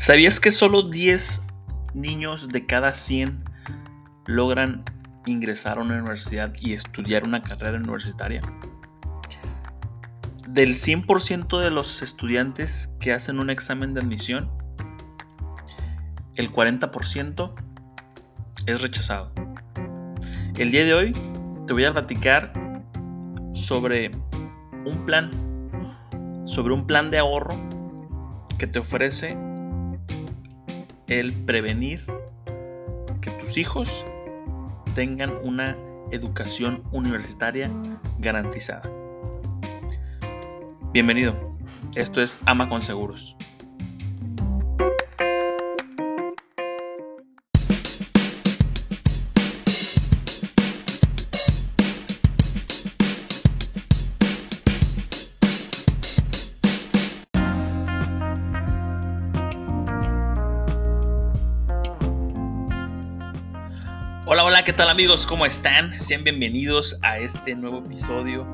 ¿Sabías que solo 10 niños de cada 100 logran ingresar a una universidad y estudiar una carrera universitaria? Del 100% de los estudiantes que hacen un examen de admisión, el 40% es rechazado. El día de hoy te voy a platicar sobre un plan, sobre un plan de ahorro que te ofrece el prevenir que tus hijos tengan una educación universitaria garantizada. Bienvenido, esto es Ama con Seguros. ¿Qué tal amigos? ¿Cómo están? Sean bienvenidos a este nuevo episodio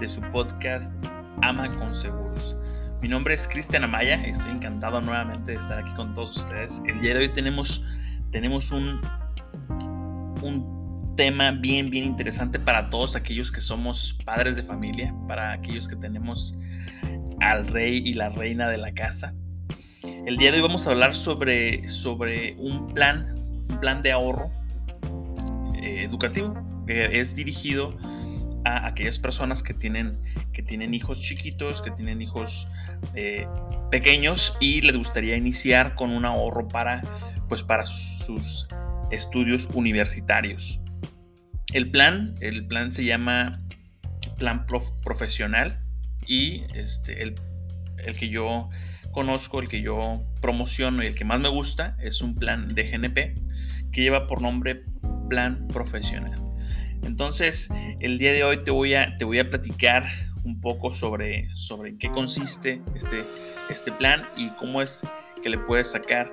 de su podcast Ama con Seguros. Mi nombre es Cristian Amaya, estoy encantado nuevamente de estar aquí con todos ustedes. El día de hoy tenemos, tenemos un, un tema bien, bien interesante para todos aquellos que somos padres de familia, para aquellos que tenemos al rey y la reina de la casa. El día de hoy vamos a hablar sobre, sobre un plan, un plan de ahorro educativo, que es dirigido a aquellas personas que tienen, que tienen hijos chiquitos, que tienen hijos eh, pequeños y les gustaría iniciar con un ahorro para, pues, para sus estudios universitarios. El plan, el plan se llama plan profesional y este, el, el que yo conozco, el que yo promociono y el que más me gusta es un plan de GNP que lleva por nombre plan profesional. Entonces, el día de hoy te voy a, te voy a platicar un poco sobre, sobre qué consiste este, este plan y cómo es que le puedes sacar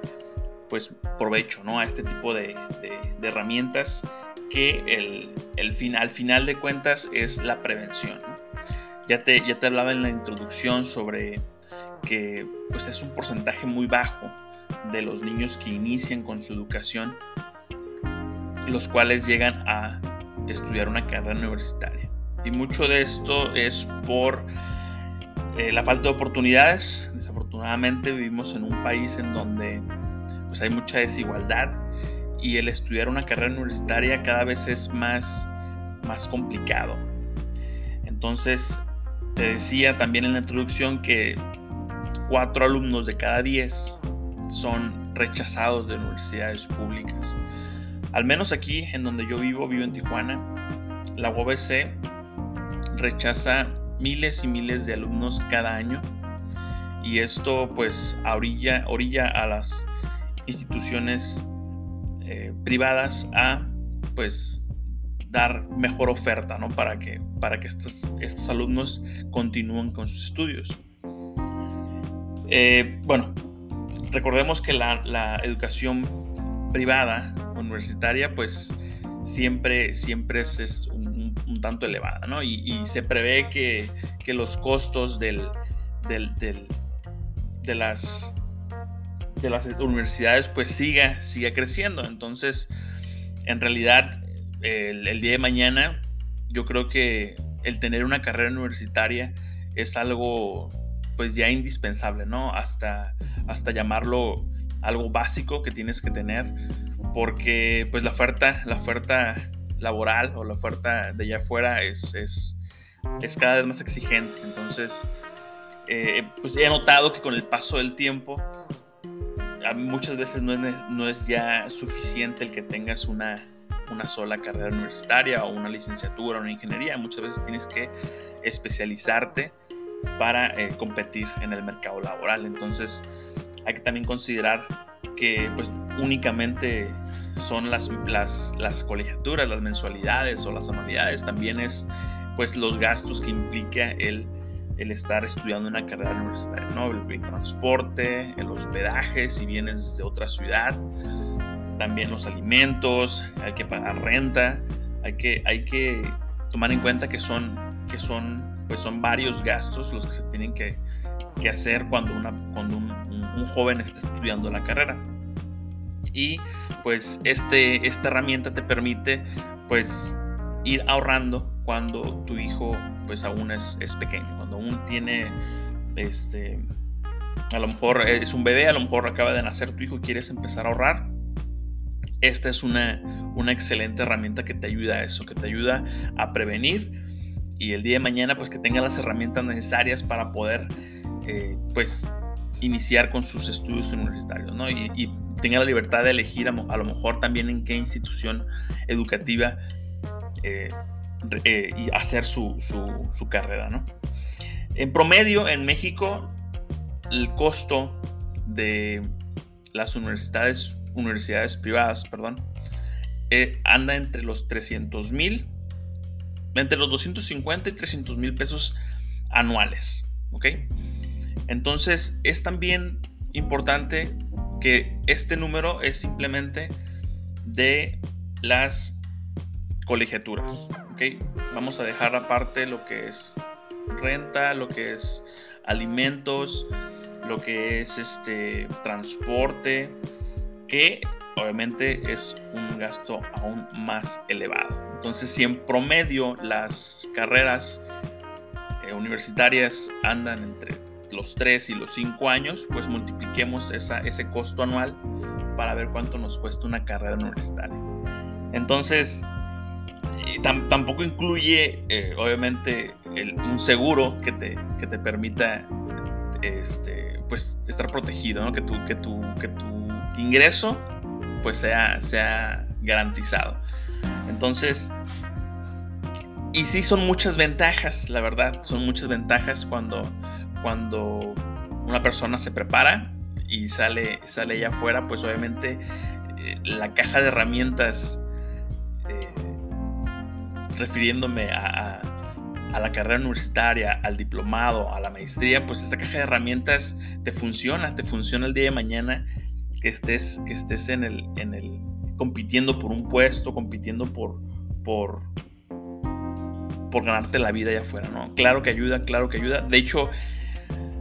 pues provecho ¿no? a este tipo de, herramientas que el, el final, al final de cuentas es la prevención. Ya, te, ya te hablaba en la introducción sobre que pues es un porcentaje muy bajo de los niños que inician con su educación los cuales llegan a estudiar una carrera universitaria. Y mucho de esto es por eh, la falta de oportunidades. Desafortunadamente vivimos en un país en donde pues, hay mucha desigualdad y el estudiar una carrera universitaria cada vez es más, más complicado. Entonces, te decía también en la introducción que cuatro alumnos de cada diez son rechazados de universidades públicas. Al menos aquí en donde yo vivo, vivo en Tijuana, la UBC rechaza miles y miles de alumnos cada año y esto pues orilla, orilla a las instituciones eh, privadas a pues dar mejor oferta ¿no? para que, para que estos, estos alumnos continúen con sus estudios. Eh, bueno, recordemos que la, la educación privada universitaria, pues siempre, siempre es, un, tanto elevada, ¿no? Y, se prevé que, los costos del, del, de, las, de las universidades pues siga, siga creciendo. Entonces, en realidad, el, día de mañana, yo creo que el tener una carrera universitaria es algo pues ya indispensable, ¿no? Hasta, hasta llamarlo algo básico que tienes que tener porque pues la oferta, la oferta laboral o la oferta de allá afuera es, es, cada vez más exigente. Entonces, eh, pues he notado que con el paso del tiempo, muchas veces no es, no es ya suficiente el que tengas una, una sola carrera universitaria o una licenciatura o una ingeniería. Muchas veces tienes que especializarte para eh, competir en el mercado laboral. Entonces, hay que también considerar que pues únicamente son las, las, colegiaturas, las mensualidades o las anualidades, también es pues los gastos que implica el, el estar estudiando una carrera universitaria, ¿no? El, transporte, el hospedaje, si vienes de otra ciudad, también los alimentos, hay que pagar renta, hay que, hay que tomar en cuenta que son, que son, pues son varios gastos los que se tienen que, que hacer cuando, una, cuando un, un joven está estudiando la carrera. Y pues este, esta herramienta te permite pues ir ahorrando cuando tu hijo pues aún es, es pequeño, cuando aún tiene este, a lo mejor es un bebé, a lo mejor acaba de nacer tu hijo y quieres empezar a ahorrar. Esta es una, una excelente herramienta que te ayuda a eso, que te ayuda a prevenir y el día de mañana pues que tenga las herramientas necesarias para poder eh, pues iniciar con sus estudios universitarios ¿no? y, tenga la libertad de elegir a, lo mejor también en qué institución educativa eh, eh, y hacer su, su, carrera. ¿no? En promedio en México el costo de las universidades, universidades privadas perdón, anda entre los 300 mil entre los 250 y 300 mil pesos anuales. ¿Ok? Entonces es también importante que este número es simplemente de las colegiaturas. ¿Ok? Vamos a dejar aparte lo que es renta, lo que es alimentos, lo que es este transporte, que obviamente es un gasto aún más elevado. Entonces, si en promedio las carreras eh, universitarias andan entre los 3 y los 5 años, pues multipliquemos ese costo anual para ver cuánto nos cuesta una carrera universitaria. Entonces, tampoco incluye, eh, obviamente, un seguro que te, que te permita este, pues, estar protegido, que, tu, que, tu, que tu ingreso pues sea, sea garantizado. Entonces, y sí son muchas ventajas, la verdad, son muchas ventajas cuando, cuando una persona se prepara y sale, sale allá afuera, pues obviamente eh, la caja de herramientas, eh, refiriéndome a, a, la carrera universitaria, al diplomado, a la maestría, pues esta caja de herramientas te funciona, te funciona el día de mañana que estés, que estés en el, en el, compitiendo por un puesto, compitiendo por, por, por ganarte la vida allá afuera, ¿no? Claro que ayuda, claro que ayuda. De hecho,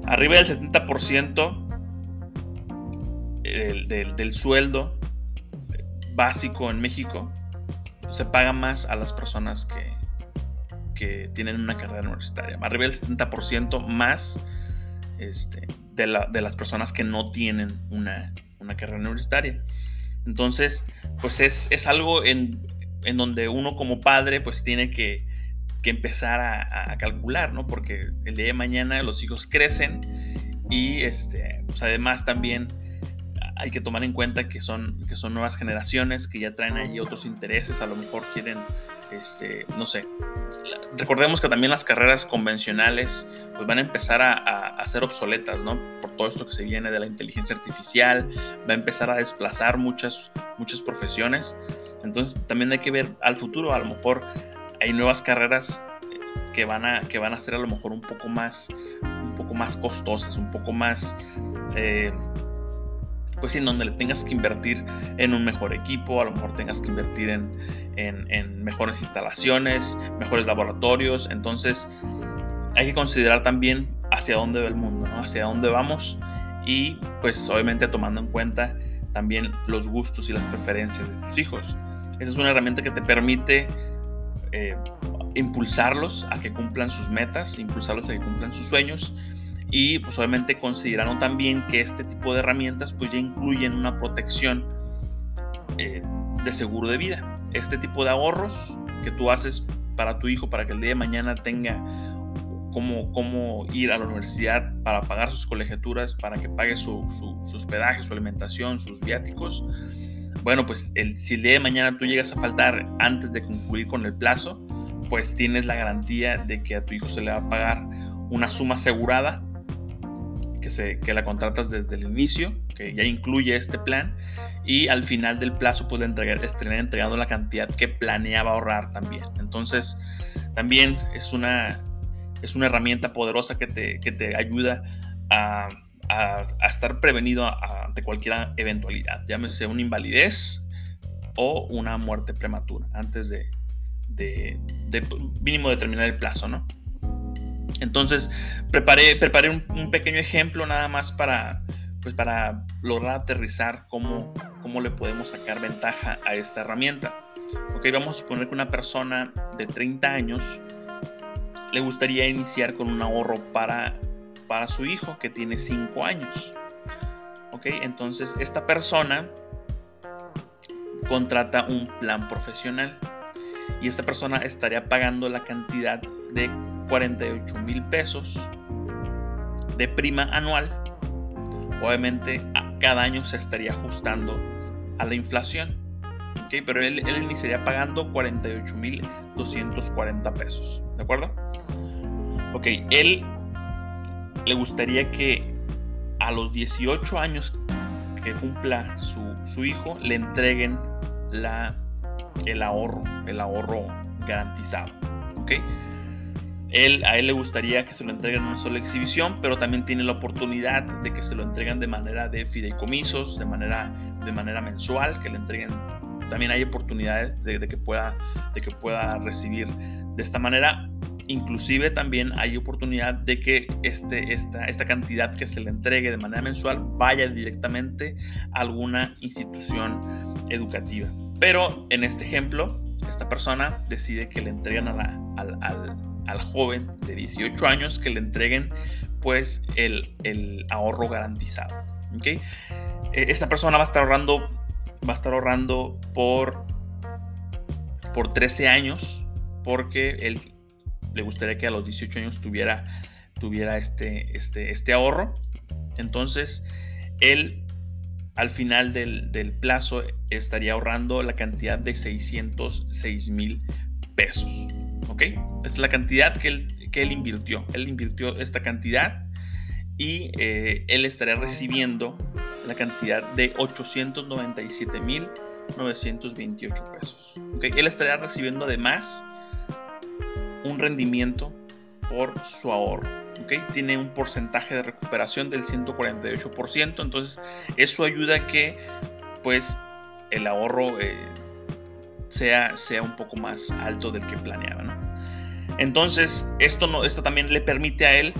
arriba del 70% del, sueldo básico en México se paga más a las personas que, que tienen una carrera universitaria. Arriba del 70% más este, de, de las personas que no tienen una, una carrera universitaria. Entonces, pues es, algo en, donde uno como padre pues tiene que, empezar a, calcular, ¿no? Porque el día de mañana los hijos crecen y este, pues además también hay que tomar en cuenta que son, que son nuevas generaciones que ya traen allí otros intereses, a lo mejor quieren, este, no sé, recordemos que también las carreras convencionales pues van a empezar a, a, ser obsoletas, ¿no? Por todo esto que se viene de la inteligencia artificial, va a empezar a desplazar muchas, muchas profesiones. Entonces también hay que ver al futuro, a lo mejor hay nuevas carreras que van a, que van a ser a lo mejor un poco más, un poco más costosas, un poco más... Eh, pues en donde le tengas que invertir en un mejor equipo, a lo mejor tengas que invertir en, en, mejores instalaciones, mejores laboratorios. Entonces hay que considerar también hacia dónde va el mundo, ¿no? hacia dónde vamos y pues obviamente tomando en cuenta también los gustos y las preferencias de tus hijos. Esa es una herramienta que te permite eh, impulsarlos a que cumplan sus metas, impulsarlos a que cumplan sus sueños y pues obviamente consideraron también que este tipo de herramientas pues ya incluyen una protección eh, de seguro de vida. Este tipo de ahorros que tú haces para tu hijo para que el día de mañana tenga cómo, cómo ir a la universidad para pagar sus colegiaturas, para que pague su, su, hospedaje, su alimentación, sus viáticos. Bueno, pues si el día de mañana tú llegas a faltar antes de concluir con el plazo, pues tienes la garantía de que a tu hijo se le va a pagar una suma asegurada que, la contratas desde el inicio, que ya incluye este plan, y al final del plazo puede entregar, estar entregando la cantidad que planeaba ahorrar también. Entonces, también es una, es una herramienta poderosa que te, que te ayuda a, a, estar prevenido ante cualquier eventualidad, llámese una invalidez o una muerte prematura, antes de, de, mínimo determinar el plazo, ¿no? Entonces, preparé, preparé un, pequeño ejemplo nada más para, pues para lograr aterrizar cómo, cómo le podemos sacar ventaja a esta herramienta. Ok, vamos a suponer que una persona de 30 años le gustaría iniciar con un ahorro para, para su hijo que tiene 5 años. Ok, entonces esta persona contrata un plan profesional y esta persona estaría pagando la cantidad de 48 mil pesos de prima anual. Obviamente cada año se estaría ajustando a la inflación. ¿okay? Pero él, él iniciaría pagando 48 mil 240 pesos. ¿De acuerdo? Ok, él le gustaría que a los 18 años que cumpla su, su hijo le entreguen la, el ahorro, el ahorro garantizado. ¿ok? Él, a él le gustaría que se lo entreguen en una sola exhibición, pero también tiene la oportunidad de que se lo entreguen de manera de fideicomisos, de manera, de manera mensual, que le entreguen. También hay oportunidades de, que pueda, de que pueda recibir de esta manera. Inclusive también hay oportunidad de que este, esta, esta cantidad que se le entregue de manera mensual vaya directamente a alguna institución educativa. Pero en este ejemplo, esta persona decide que le entreguen a la, al, al al joven de 18 años que le entreguen pues el, ahorro garantizado. ¿okay? E, esta persona va a estar ahorrando, va a estar ahorrando por, por 13 años porque él le gustaría que a los 18 años tuviera, tuviera este, este, este ahorro. Entonces, él al final del, del, plazo estaría ahorrando la cantidad de 606 mil pesos. ¿Ok? es la cantidad que él, que él invirtió. Él invirtió esta cantidad y eh, él estaría recibiendo la cantidad de 897.928 pesos. ¿okay? Él estaría recibiendo además un rendimiento por su ahorro. ¿okay? Tiene un porcentaje de recuperación del 148%. Entonces eso ayuda a que pues el ahorro eh, sea, sea un poco más alto del que planeaba. ¿no? Entonces, esto, no, esto también le permite a él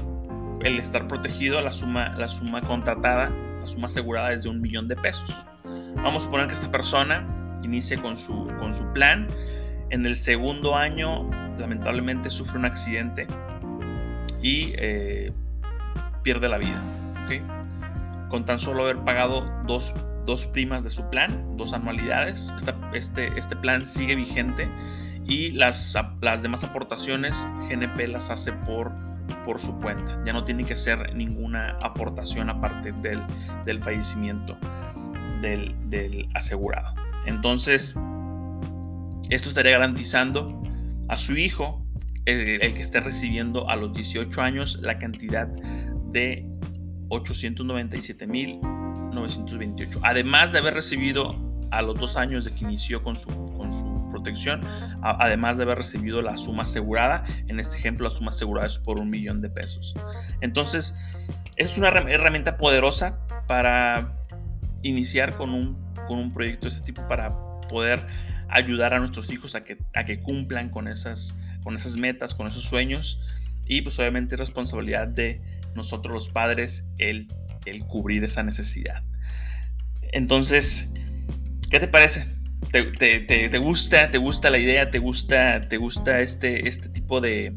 el estar protegido, la suma, la suma contratada, la suma asegurada es de un millón de pesos. Vamos a suponer que esta persona inicia con su, con su plan. En el segundo año, lamentablemente, sufre un accidente y eh, pierde la vida. Con tan solo haber pagado dos, dos primas de su plan, dos anualidades, este, este plan sigue vigente y las, las demás aportaciones GNP las hace por, por su cuenta. Ya no tiene que hacer ninguna aportación aparte del, del fallecimiento del, del, asegurado. Entonces, esto estaría garantizando a su hijo, el, que esté recibiendo a los 18 años, la cantidad de 897.928. Además de haber recibido a los dos años de que inició con su, con su protección, además de haber recibido la suma asegurada. En este ejemplo, la suma asegurada es por un millón de pesos. Entonces, es una herramienta poderosa para iniciar con un, con un proyecto de este tipo, para poder ayudar a nuestros hijos a que, a que cumplan con esas, con esas metas, con esos sueños. Y pues obviamente es responsabilidad de nosotros los padres el, el cubrir esa necesidad. Entonces, ¿qué te parece? te, gusta, te gusta la idea, te gusta, te gusta este, este tipo de,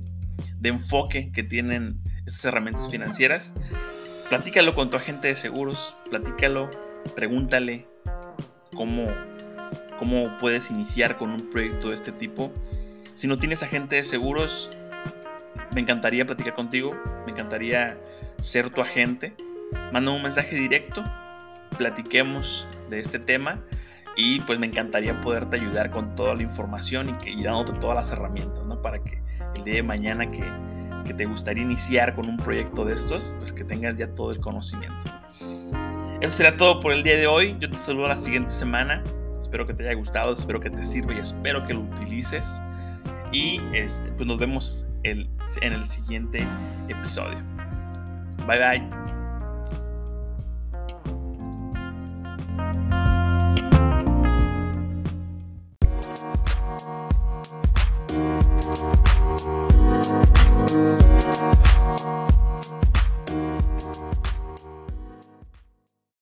enfoque que tienen estas herramientas financieras, platícalo con tu agente de seguros, platícalo, pregúntale cómo, cómo puedes iniciar con un proyecto de este tipo. Si no tienes agente de seguros, me encantaría platicar contigo, me encantaría ser tu agente. Manda un mensaje directo, platiquemos de este tema y pues me encantaría poderte ayudar con toda la información y, que, dándote todas las herramientas, ¿no? Para que el día de mañana que, que te gustaría iniciar con un proyecto de estos, pues que tengas ya todo el conocimiento. Eso será todo por el día de hoy. Yo te saludo la siguiente semana. Espero que te haya gustado, espero que te sirva y espero que lo utilices. Y este, pues nos vemos en el siguiente episodio. Bye bye.